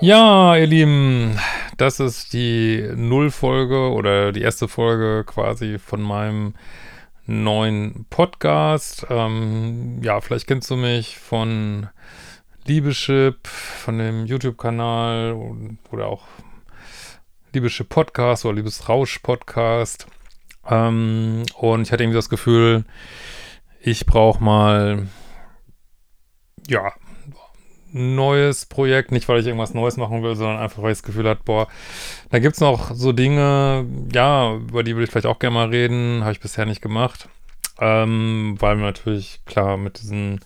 Ja, ihr Lieben, das ist die Nullfolge oder die erste Folge quasi von meinem neuen Podcast. Ähm, ja, vielleicht kennst du mich von Liebeschip, von dem YouTube-Kanal oder auch Liebeschip Podcast oder Liebesrausch Podcast. Ähm, und ich hatte irgendwie das Gefühl, ich brauche mal, ja, neues Projekt, nicht weil ich irgendwas Neues machen will, sondern einfach, weil ich das Gefühl hatte, boah, da gibt's noch so Dinge, ja, über die will ich vielleicht auch gerne mal reden, habe ich bisher nicht gemacht, ähm, weil natürlich, klar, mit diesen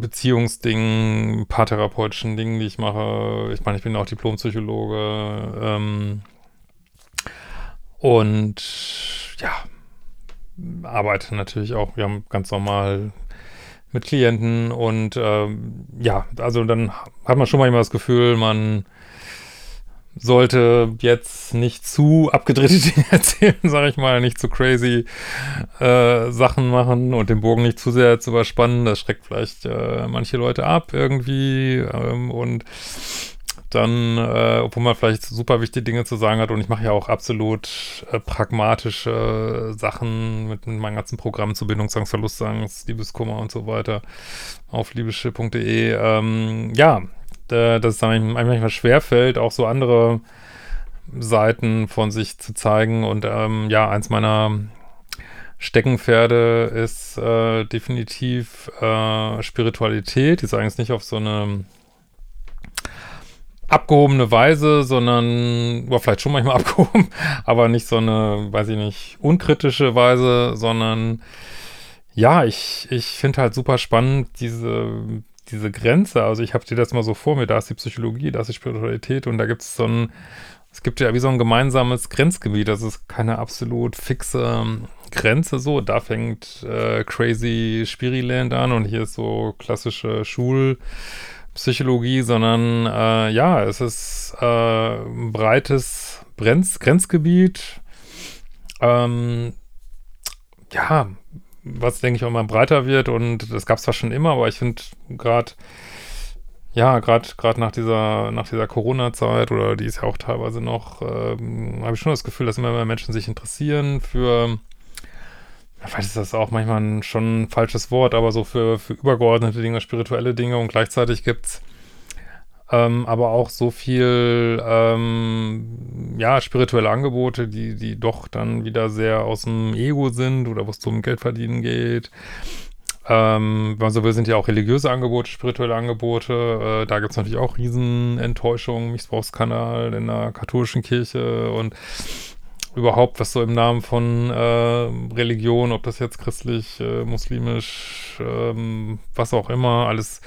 Beziehungsdingen, paartherapeutischen Dingen, die ich mache, ich meine, ich bin auch Diplompsychologe, ähm, und ja, arbeite natürlich auch, wir haben ganz normal mit Klienten und ähm, ja, also dann hat man schon mal immer das Gefühl, man sollte jetzt nicht zu abgedrehte Dinge erzählen, sage ich mal, nicht zu crazy äh, Sachen machen und den Bogen nicht zu sehr zu überspannen. Das schreckt vielleicht äh, manche Leute ab irgendwie ähm, und dann, äh, obwohl man vielleicht super wichtige Dinge zu sagen hat und ich mache ja auch absolut äh, pragmatische Sachen mit meinem ganzen Programm zu Bindungsangst, Verlustangst, Liebeskummer und so weiter auf liebeschiff.de. Ähm, ja, dass es einem manchmal schwerfällt, auch so andere Seiten von sich zu zeigen und ähm, ja, eins meiner Steckenpferde ist äh, definitiv äh, Spiritualität. Die ist eigentlich nicht auf so eine abgehobene Weise, sondern, oder vielleicht schon manchmal abgehoben, aber nicht so eine, weiß ich nicht, unkritische Weise, sondern ja, ich, ich finde halt super spannend diese, diese Grenze. Also ich habe dir das mal so vor mir, da ist die Psychologie, da ist die Spiritualität und da gibt es so ein, es gibt ja wie so ein gemeinsames Grenzgebiet, das ist keine absolut fixe Grenze so. Da fängt äh, Crazy Spiriland an und hier ist so klassische Schul- Psychologie, sondern äh, ja, es ist äh, ein breites Brenz Grenzgebiet. Ähm, ja, was denke ich auch immer breiter wird und das gab es zwar schon immer, aber ich finde gerade ja, gerade gerade nach dieser nach dieser Corona-Zeit oder die ist ja auch teilweise noch, ähm, habe ich schon das Gefühl, dass immer mehr Menschen sich interessieren für vielleicht ist das auch manchmal schon ein falsches Wort, aber so für, für übergeordnete Dinge, spirituelle Dinge und gleichzeitig gibt's ähm, aber auch so viel, ähm, ja, spirituelle Angebote, die, die doch dann wieder sehr aus dem Ego sind oder wo es zum Geldverdienen geht. Ähm, wenn man so will, sind ja auch religiöse Angebote, spirituelle Angebote. Äh, da gibt's natürlich auch Riesenenttäuschungen, Missbrauchskanal in der katholischen Kirche und überhaupt, was so im Namen von äh, Religion, ob das jetzt christlich, äh, muslimisch, ähm, was auch immer, alles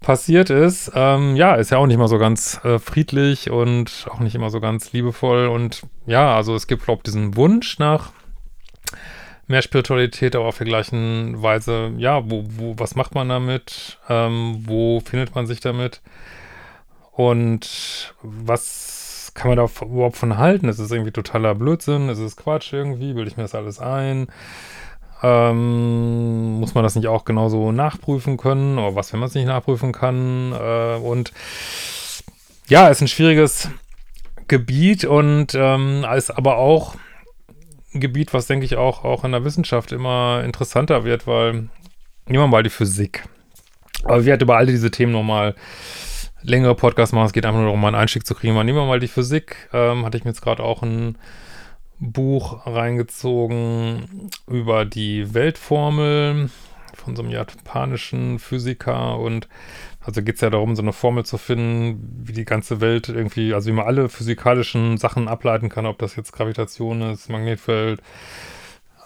passiert ist. Ähm, ja, ist ja auch nicht mal so ganz äh, friedlich und auch nicht immer so ganz liebevoll. Und ja, also es gibt, glaube ich, diesen Wunsch nach mehr Spiritualität, aber auf der gleichen Weise, ja, wo, wo, was macht man damit? Ähm, wo findet man sich damit? Und was kann man da überhaupt von halten? Ist es irgendwie totaler Blödsinn? Ist es Quatsch irgendwie? Bilde ich mir das alles ein? Ähm, muss man das nicht auch genauso nachprüfen können? Oder was, wenn man es nicht nachprüfen kann? Äh, und ja, ist ein schwieriges Gebiet und ähm, ist aber auch ein Gebiet, was denke ich auch, auch in der Wissenschaft immer interessanter wird, weil nehmen wir mal die Physik. Aber wir hatten über all diese Themen nochmal längere Podcasts machen. Es geht einfach nur darum, einen Einstieg zu kriegen. Mal nehmen wir mal die Physik. Ähm, hatte ich mir jetzt gerade auch ein Buch reingezogen über die Weltformel von so einem japanischen Physiker und also geht es ja darum, so eine Formel zu finden, wie die ganze Welt irgendwie, also wie man alle physikalischen Sachen ableiten kann, ob das jetzt Gravitation ist, Magnetfeld,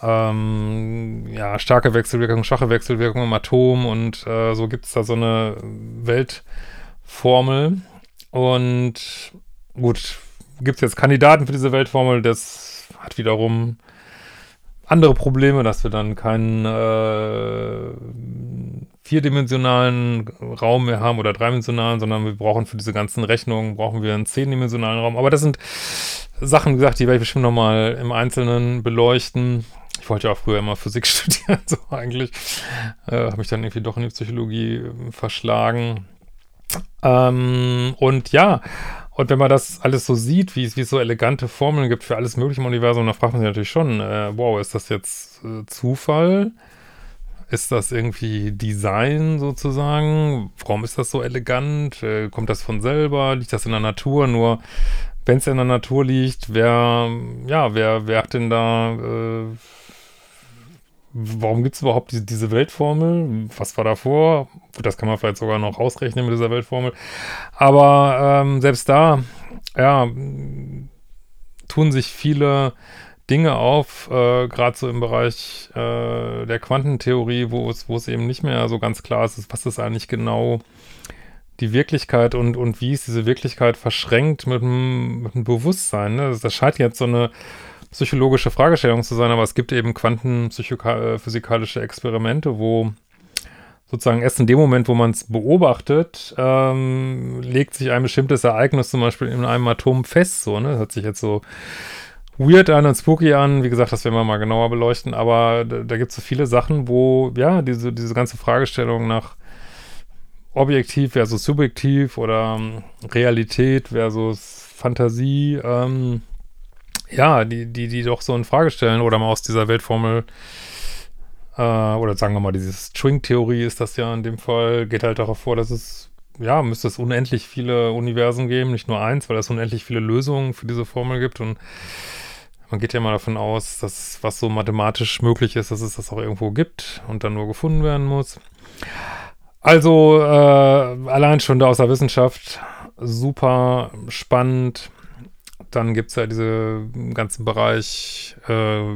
ähm, ja, starke Wechselwirkung, schwache Wechselwirkung im Atom und äh, so gibt es da so eine Welt- Formel. Und gut, gibt es jetzt Kandidaten für diese Weltformel, das hat wiederum andere Probleme, dass wir dann keinen äh, vierdimensionalen Raum mehr haben oder dreidimensionalen, sondern wir brauchen für diese ganzen Rechnungen, brauchen wir einen zehndimensionalen Raum. Aber das sind Sachen, wie gesagt, die werde ich bestimmt nochmal im Einzelnen beleuchten. Ich wollte ja auch früher immer Physik studieren, so eigentlich. Äh, Habe mich dann irgendwie doch in die Psychologie verschlagen. Ähm, und ja, und wenn man das alles so sieht, wie es, so elegante Formeln gibt für alles mögliche im Universum, dann fragt man sich natürlich schon, äh, wow, ist das jetzt äh, Zufall? Ist das irgendwie Design sozusagen? Warum ist das so elegant? Äh, kommt das von selber? Liegt das in der Natur? Nur wenn es in der Natur liegt, wer, ja, wer, wer hat denn da, äh, warum gibt es überhaupt diese, diese Weltformel? Was war davor? Gut, das kann man vielleicht sogar noch ausrechnen mit dieser Weltformel. Aber ähm, selbst da, ja, tun sich viele Dinge auf, äh, gerade so im Bereich äh, der Quantentheorie, wo es, wo es eben nicht mehr so ganz klar ist, was ist eigentlich genau die Wirklichkeit und, und wie ist diese Wirklichkeit verschränkt mit dem, mit dem Bewusstsein. Ne? Das, das scheint jetzt so eine psychologische Fragestellung zu sein, aber es gibt eben quantenphysikalische Experimente, wo sozusagen erst in dem Moment, wo man es beobachtet, ähm, legt sich ein bestimmtes Ereignis zum Beispiel in einem Atom fest. So, ne? Das hört sich jetzt so weird an und spooky an. Wie gesagt, das werden wir mal genauer beleuchten, aber da, da gibt es so viele Sachen, wo, ja, diese, diese ganze Fragestellung nach objektiv versus subjektiv oder ähm, Realität versus Fantasie, ähm, ja, die, die, die doch so in Frage stellen oder mal aus dieser Weltformel äh, oder sagen wir mal, diese String-Theorie ist das ja in dem Fall, geht halt darauf vor, dass es, ja, müsste es unendlich viele Universen geben, nicht nur eins, weil es unendlich viele Lösungen für diese Formel gibt und man geht ja mal davon aus, dass was so mathematisch möglich ist, dass es das auch irgendwo gibt und dann nur gefunden werden muss. Also äh, allein schon da aus der Wissenschaft super spannend. Dann gibt es ja diese ganzen Bereich, äh,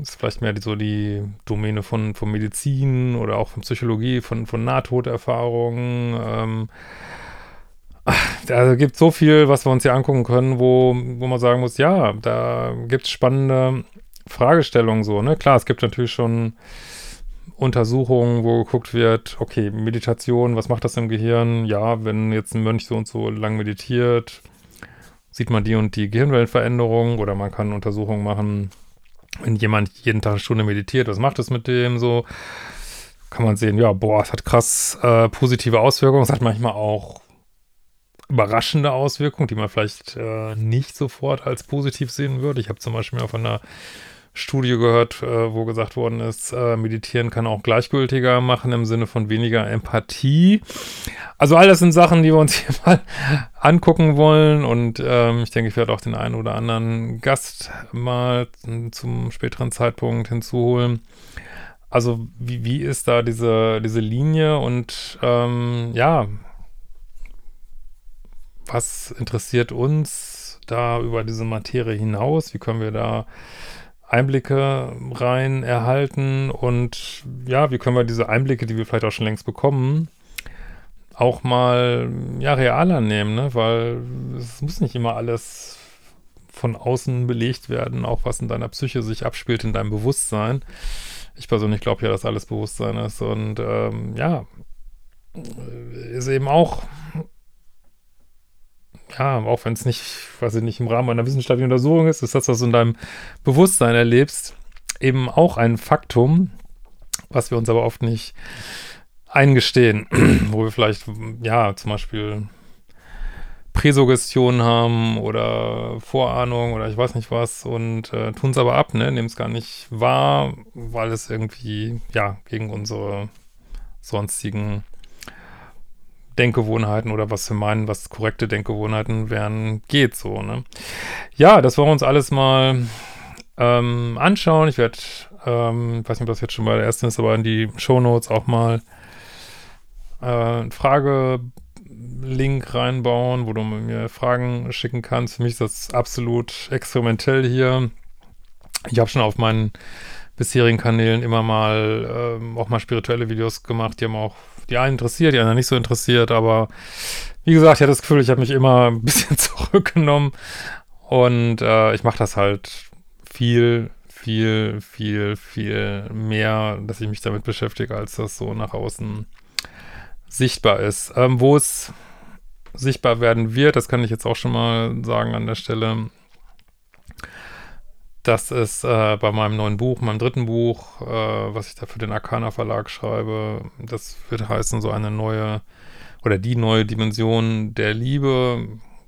ist vielleicht mehr die, so die Domäne von, von Medizin oder auch von Psychologie, von, von Nahtoderfahrungen. Ähm, da gibt es so viel, was wir uns hier angucken können, wo, wo man sagen muss, ja, da gibt es spannende Fragestellungen so, ne? Klar, es gibt natürlich schon Untersuchungen, wo geguckt wird, okay, Meditation, was macht das im Gehirn? Ja, wenn jetzt ein Mönch so und so lang meditiert, sieht man die und die Gehirnwellenveränderung oder man kann Untersuchungen machen, wenn jemand jeden Tag eine Stunde meditiert, was macht das mit dem so? Kann man sehen, ja, boah, es hat krass äh, positive Auswirkungen, es hat manchmal auch überraschende Auswirkungen, die man vielleicht äh, nicht sofort als positiv sehen würde. Ich habe zum Beispiel von einer Studie gehört, äh, wo gesagt worden ist, äh, meditieren kann auch gleichgültiger machen im Sinne von weniger Empathie. Also all das sind Sachen, die wir uns hier mal angucken wollen und ähm, ich denke, ich werde auch den einen oder anderen Gast mal zum späteren Zeitpunkt hinzuholen. Also wie, wie ist da diese, diese Linie und ähm, ja, was interessiert uns da über diese Materie hinaus? Wie können wir da Einblicke rein erhalten und ja, wie können wir diese Einblicke, die wir vielleicht auch schon längst bekommen, auch mal ja realer nehmen, ne? weil es muss nicht immer alles von außen belegt werden, auch was in deiner Psyche sich abspielt, in deinem Bewusstsein. Ich persönlich glaube ja, dass alles Bewusstsein ist und ähm, ja, ist eben auch ja, auch wenn es nicht, weiß ich nicht, im Rahmen einer wissenschaftlichen Untersuchung ist, ist das, was du in deinem Bewusstsein erlebst, eben auch ein Faktum, was wir uns aber oft nicht eingestehen, wo wir vielleicht, ja, zum Beispiel Präsuggestion haben oder Vorahnung oder ich weiß nicht was und äh, tun es aber ab, ne, nehmen es gar nicht wahr, weil es irgendwie, ja, gegen unsere sonstigen Denkgewohnheiten oder was wir meinen, was korrekte Denkgewohnheiten wären, geht so, ne? Ja, das wollen wir uns alles mal ähm, anschauen. Ich werde, ähm, weiß nicht, ob das jetzt schon bei der ersten ist, aber in die Show Notes auch mal äh, Frage-Link reinbauen, wo du mir Fragen schicken kannst. Für mich ist das absolut experimentell hier. Ich habe schon auf meinen bisherigen Kanälen immer mal ähm, auch mal spirituelle Videos gemacht, die haben auch die einen interessiert, die anderen nicht so interessiert, aber wie gesagt, ich hatte das Gefühl, ich habe mich immer ein bisschen zurückgenommen und äh, ich mache das halt viel, viel, viel, viel mehr, dass ich mich damit beschäftige, als das so nach außen sichtbar ist. Ähm, wo es sichtbar werden wird, das kann ich jetzt auch schon mal sagen an der Stelle, das ist äh, bei meinem neuen Buch, meinem dritten Buch, äh, was ich da für den Arcana Verlag schreibe. Das wird heißen, so eine neue oder die neue Dimension der Liebe.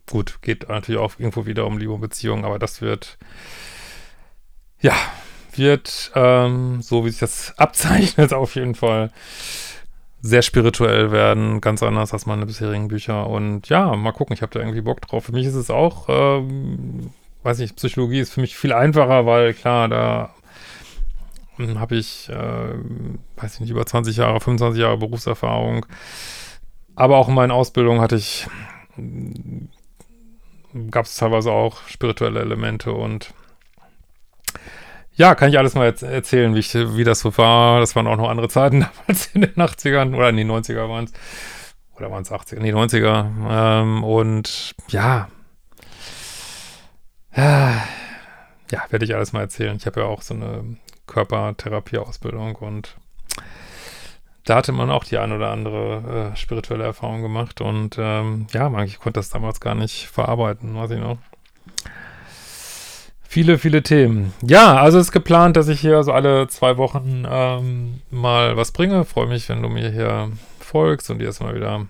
Gut, geht natürlich auch irgendwo wieder um Liebe und Beziehung, aber das wird, ja, wird, ähm, so wie sich das abzeichnet, auf jeden Fall sehr spirituell werden, ganz anders als meine bisherigen Bücher. Und ja, mal gucken, ich habe da irgendwie Bock drauf. Für mich ist es auch, ähm, weiß nicht, Psychologie ist für mich viel einfacher, weil klar, da hm, habe ich, äh, weiß ich nicht, über 20 Jahre, 25 Jahre Berufserfahrung. Aber auch in meinen Ausbildungen hatte ich, hm, gab es teilweise auch spirituelle Elemente und ja, kann ich alles mal erzählen, wie, ich, wie das so war. Das waren auch noch andere Zeiten damals in den 80ern oder in den 90er waren es. Oder waren es 80er? Nee, 90er. Ähm, und ja. Ja, ja werde ich alles mal erzählen. Ich habe ja auch so eine Körpertherapie-Ausbildung und da hatte man auch die ein oder andere äh, spirituelle Erfahrung gemacht und ähm, ja, ich konnte das damals gar nicht verarbeiten, weiß ich noch. Viele, viele Themen. Ja, also ist geplant, dass ich hier so alle zwei Wochen ähm, mal was bringe. Freue mich, wenn du mir hier folgst und dir das mal wieder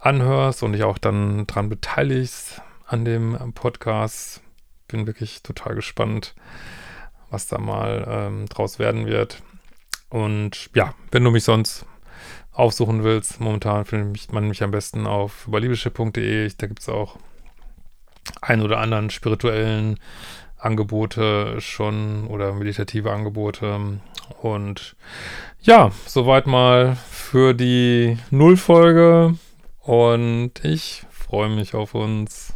anhörst und dich auch dann dran beteiligst an dem Podcast. Bin wirklich total gespannt, was da mal ähm, draus werden wird. Und ja, wenn du mich sonst aufsuchen willst, momentan findet man mich am besten auf überliebeschiff.de. Da gibt es auch ein oder anderen spirituellen Angebote schon oder meditative Angebote. Und ja, soweit mal für die Nullfolge. Und ich freue mich auf uns.